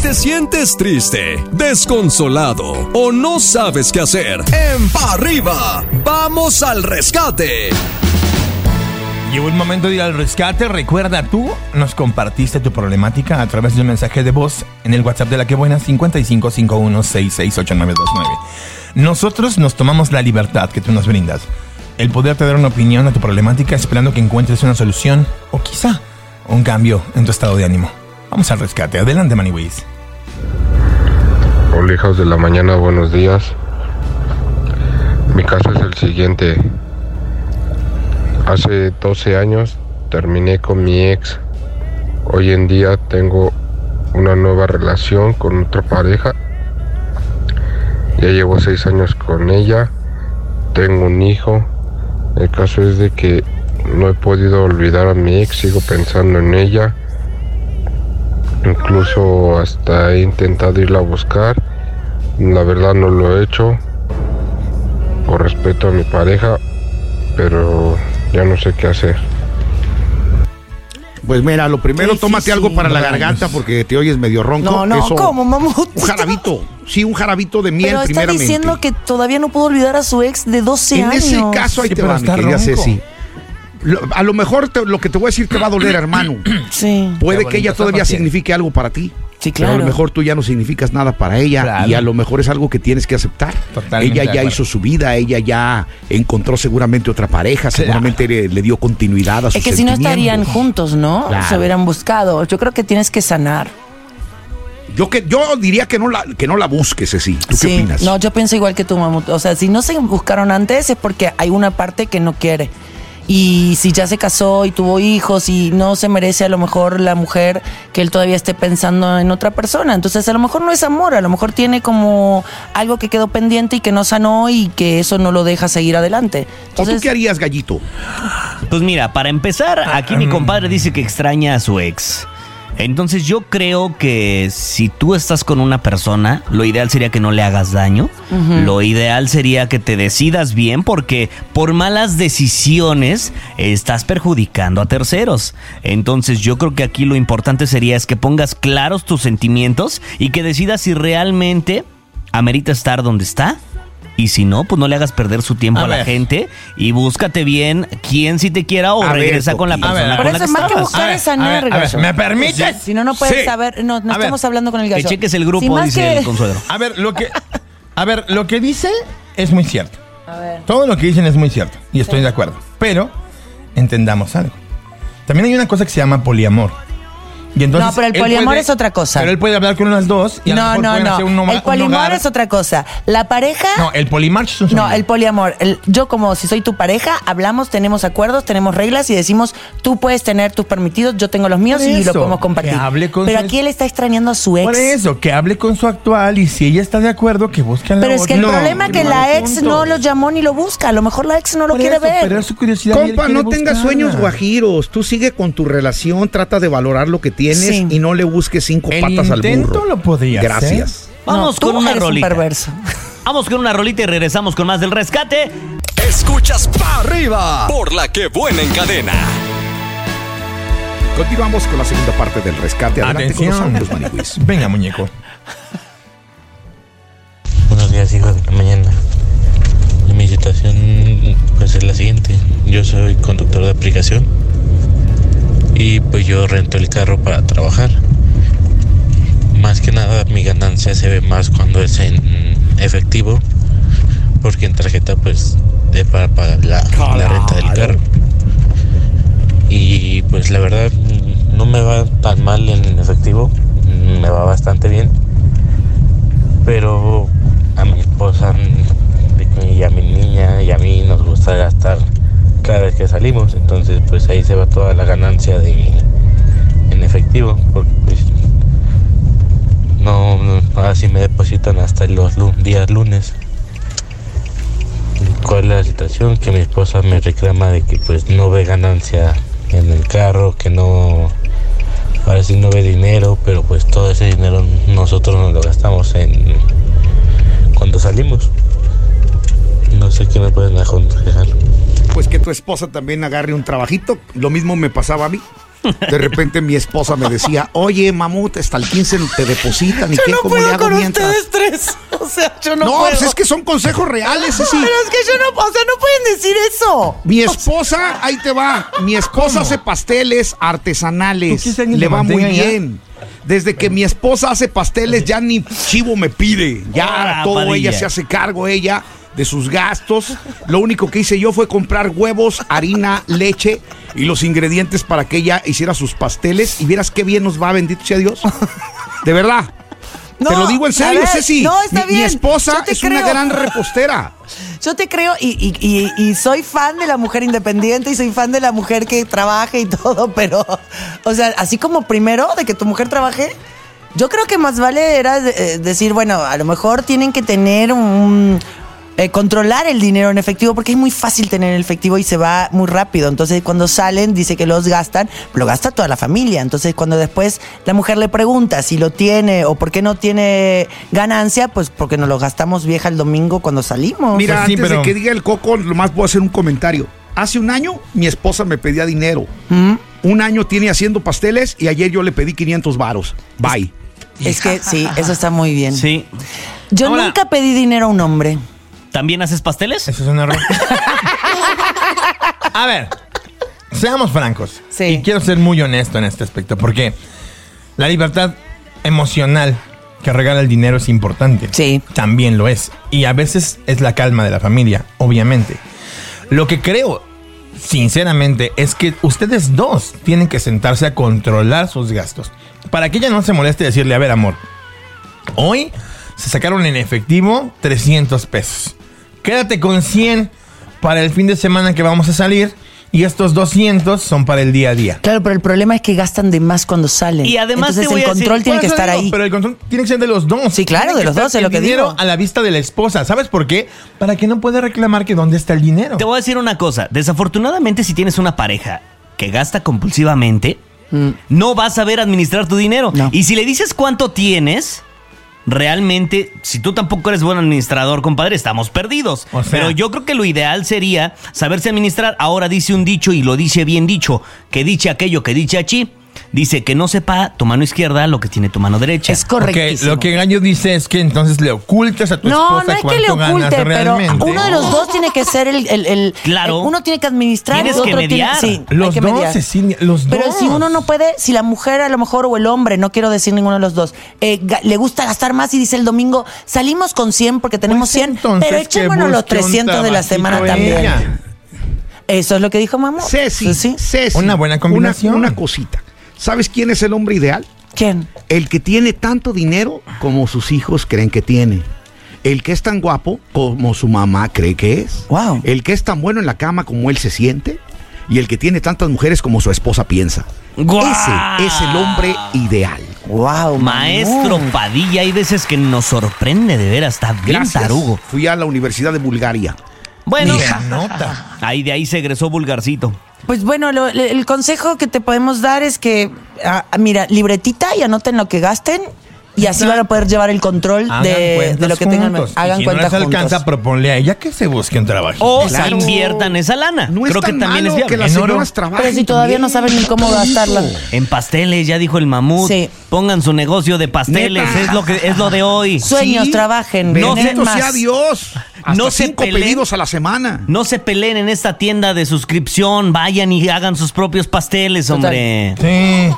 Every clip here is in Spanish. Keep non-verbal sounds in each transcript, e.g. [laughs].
te sientes triste, desconsolado o no sabes qué hacer, en Pa' arriba, vamos al rescate. Llegó el momento de ir al rescate. Recuerda, tú nos compartiste tu problemática a través de un mensaje de voz en el WhatsApp de la que buena 5551668929. Nosotros nos tomamos la libertad que tú nos brindas. El poderte dar una opinión a tu problemática esperando que encuentres una solución o quizá un cambio en tu estado de ánimo. Vamos al rescate. Adelante, Maniwis. Hijos de la mañana, buenos días. Mi caso es el siguiente. Hace 12 años terminé con mi ex. Hoy en día tengo una nueva relación con otra pareja. Ya llevo 6 años con ella. Tengo un hijo. El caso es de que no he podido olvidar a mi ex. Sigo pensando en ella. Incluso hasta he intentado irla a buscar. La verdad no lo he hecho. Por respeto a mi pareja. Pero ya no sé qué hacer. Pues mira, lo primero, tómate algo para la garganta porque te oyes medio ronco. No, no, Eso- ¿cómo, mamut? Un jarabito. [laughs] Sí, un jarabito de miel Pero está primeramente. diciendo que todavía no pudo olvidar a su ex de 12 en años. ese caso ahí Sí, te pero va, mi está querida ronco. Ceci. Lo- a lo mejor te- lo que te voy a decir te va a doler, [clears throat] hermano. Sí, Puede que ella todavía signifique algo para ti. Sí, Pero a lo mejor tú ya no significas nada para ella Claro. y a lo mejor es algo que tienes que aceptar. Totalmente ella ya hizo su vida, ella ya encontró seguramente otra pareja, seguramente le, le dio continuidad a sus Es que si no estarían juntos, ¿no? Claro. Se hubieran buscado. Yo creo que tienes que sanar. Yo que yo diría que no la que no la busques, Ceci. ¿Tú qué opinas? No, yo pienso igual que tú, mamut. O sea, si no se buscaron antes es porque hay una parte que no quiere. Y si ya se casó y tuvo hijos y no se merece a lo mejor la mujer que él todavía esté pensando en otra persona. Entonces a lo mejor no es amor, a lo mejor tiene como algo que quedó pendiente y que no sanó y que eso no lo deja seguir adelante. ¿O tú qué harías, gallito? Pues mira, para empezar, aquí mi compadre dice que extraña a su ex. Entonces yo creo que si tú estás con una persona, lo ideal sería que no le hagas daño. Lo ideal sería que te decidas bien porque por malas decisiones estás perjudicando a terceros. Entonces yo creo que aquí lo importante sería es que pongas claros tus sentimientos y que decidas si realmente amerita estar donde está. Y si no, pues no le hagas perder su tiempo A a, la gente y búscate bien quién si te quiera o A ver, regresa con la persona Por con la eso que más que buscar a ver. ¿me permites? si no, no puedes Sí. saber. No, no A ver, estamos hablando con el gallo. Que cheques el grupo, Si dice que- el consuegro. A ver, lo que, a ver, lo que dice es muy cierto. A ver. Todo lo que dicen es muy cierto y estoy de acuerdo. Pero entendamos algo. También hay una cosa que se llama poliamor. Y entonces No, pero el poliamor puede- es otra cosa. Pero él puede hablar con unas dos y a lo No, mejor no, pueden no. hacer un El poliamor es otra cosa. La pareja. No, el polimarch es un No, el poliamor. El- yo como si soy tu pareja, hablamos, tenemos acuerdos, tenemos reglas y decimos, tú puedes tener tus permitidos, yo tengo los míos y lo podemos compartir. que hable con Pero su- aquí él está extrañando a su ex. Por eso, que hable con su actual y si ella está de acuerdo, que busque a la Pero es que el problema es que la ex no lo llamó ni lo busca. A lo mejor la ex no lo Por quiere eso, ver. Pero es su curiosidad. Compa, no tengas sueños guajiros. Tú sigue con tu relación, trata de valorar lo que tienes Sí. y no le busques cinco El patas al intento burro. lo podría Gracias. Vamos con una un rolita. perverso. [laughs] Vamos con una rolita y regresamos con más del rescate. Escuchas Pa' arriba por la que buena encadena. Continuamos con la segunda parte del rescate. Adelante con Atención. nosotros, Maniwis. [laughs] Venga, muñeco. Buenos días, hijos de la mañana. Mi situación pues es la siguiente. Yo soy conductor de aplicación y pues yo rento el carro para trabajar. Más que nada mi ganancia se ve más cuando es en efectivo porque en tarjeta pues es para pagar la, la renta del carro. Y pues la verdad no me va tan mal en efectivo, me va bastante bien pero a mi esposa y a mi niña y a mí nos gusta gastar cada vez que entonces pues ahí se va toda la ganancia de en efectivo, porque pues no, no así me depositan hasta los días lunes. ¿Cuál es la situación? Que mi esposa me reclama de que pues no ve ganancia en el carro, que no ahora sí no ve dinero, pero pues todo ese dinero nosotros nos lo gastamos en cuando salimos. No sé qué me pueden aconsejar. Pues que tu esposa también agarre un trabajito. Lo mismo me pasaba a mí. De repente mi esposa me decía, oye, mamut, hasta el 15 te depositan y Yo qué, no ¿cómo le puedo hago con mientras? ustedes tres. O sea, yo no, No, puedo. pues es que son consejos reales, sí. Pero es que yo no, o sea, no pueden decir eso. Mi esposa, ahí te va. Mi esposa hace pasteles artesanales. ¿Tú quieres alguien Le va muy ya? bien. Desde que mi esposa hace pasteles, ya ni chivo me pide. Ya todo Padilla. ella se hace cargo, ella, de sus gastos. Lo único que hice yo fue comprar huevos, harina, leche y los ingredientes para que ella hiciera sus pasteles. Y vieras qué bien nos va, bendito sea Dios. De verdad. te lo digo en serio, ver, Ceci. no, está mi, mi bien. esposa Yo te es una gran repostera. Yo te creo y, y- y- y soy fan de la mujer independiente y soy fan de la mujer que trabaje y [laughs] todo, pero, o sea, así como primero de que tu mujer trabaje, yo creo que más vale era eh, decir, bueno, a lo mejor tienen que tener un... eh, controlar el dinero en efectivo porque es muy fácil tener el efectivo y se va muy rápido. Entonces cuando salen dice que los gastan, lo gasta toda la familia. Entonces cuando después la mujer le pregunta si lo tiene o por qué no tiene ganancia, pues porque nos lo gastamos vieja el domingo cuando salimos. Mira, Pues sí, antes pero- de que diga el coco, nomás voy a hacer un comentario. Hace un año mi esposa me pedía dinero. ¿Mm? Un año tiene haciendo pasteles y ayer yo le pedí 500 varos. Bye. Es que sí, [laughs] eso está muy bien. Sí. Yo Ahora- nunca pedí dinero a un hombre. ¿También haces pasteles? Eso es un error. [laughs] A ver, seamos francos. Sí. Y quiero ser muy honesto en este aspecto, porque la libertad emocional que regala el dinero es importante. Sí. También lo es. Y a veces es la calma de la familia, obviamente. Lo que creo, sinceramente, es que ustedes dos tienen que sentarse a controlar sus gastos. Para que ella no se moleste decirle, a ver, amor, Hoy se sacaron en efectivo 300 pesos. Quédate con 100 para el fin de semana que vamos a salir y estos 200 son para el día a día. Claro, pero el problema es que gastan de más cuando salen. Y además Entonces el decir, control tiene que estar digo, ahí. Pero el control tiene que ser de los dos. Sí, claro, Tiene de los dos, es el lo que dinero digo. a la vista de la esposa. ¿Sabes por qué? Para que no pueda reclamar que dónde está el dinero. Te voy a decir una cosa. Desafortunadamente, si tienes una pareja que gasta compulsivamente, no vas a saber administrar tu dinero. Mm. No. Y si le dices cuánto tienes, realmente, si tú tampoco eres buen administrador, compadre, estamos perdidos. O sea- Pero yo creo que lo ideal sería saberse administrar. Ahora dice un dicho y lo dice bien dicho, que dice aquello que dice achí. Dice que no sepa tu mano izquierda lo que tiene tu mano derecha. Es Ok, correctísimo. lo que Gallo dice es que entonces le ocultas a tu no, esposa no es que le oculte, pero realmente. uno de los dos tiene que ser el... el- el- Claro. el- uno tiene que administrar Tienes el que otro mediar. tiene... Sí, hay Los que dos, mediar. Cecilia, los Pero dos. si uno no puede, si la mujer a lo mejor o el hombre, no quiero decir ninguno de los dos, eh, le gusta gastar más y dice el domingo, salimos con 100 porque tenemos Pues 100, entonces pero que echémonos los busque un 300 de la semana también. ella. Eso es lo que dijo mamá. Ceci, Sí. Ceci, Una buena combinación. Una, una cosita. ¿Sabes quién es el hombre ideal? ¿Quién? El que tiene tanto dinero como sus hijos creen que tiene. El que es tan guapo como su mamá cree que es. Wow. El que es tan bueno en la cama como él se siente. Y el que tiene tantas mujeres como su esposa piensa. ¡Guau! Ese es el hombre ideal. Wow, Maestro Padilla, hay veces que nos sorprende de ver hasta bien Gracias. tarugo. Fui a la Universidad de Bulgaria. Bueno, nota. ahí de ahí se egresó Vulgarcito. Pues bueno, lo- el consejo que te podemos dar es que, ah, mira, libretita y anoten lo que gasten y así van a poder llevar el control de, lo que tengan. juntos. Hagan y si cuenta no les alcanza, juntos. proponle a ella que se busque un trabajo. O Claro. se inviertan esa lana. No es Creo que tan también es malo viable. que las señoras trabajen. Pero si todavía no saben ni cómo gastarla. En pasteles, ya dijo el mamut. Sí. Pongan su negocio de pasteles, Neta. es lo que es lo de hoy. Sueños, Sí. trabajen, No Bendito más. sea Dios. Hasta No se cinco peleen. pedidos a la semana. No se peleen en esta tienda de suscripción, vayan y hagan sus propios pasteles, hombre. Sí.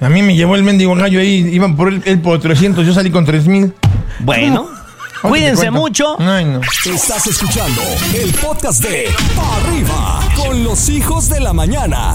A mí me llevó el mendigo gallo ahí, iban por él, él por 300, yo salí con 3000. Bueno, cuídense mucho. Ay, no. Estás escuchando el podcast de Pa' Arriba con los hijos de la mañana.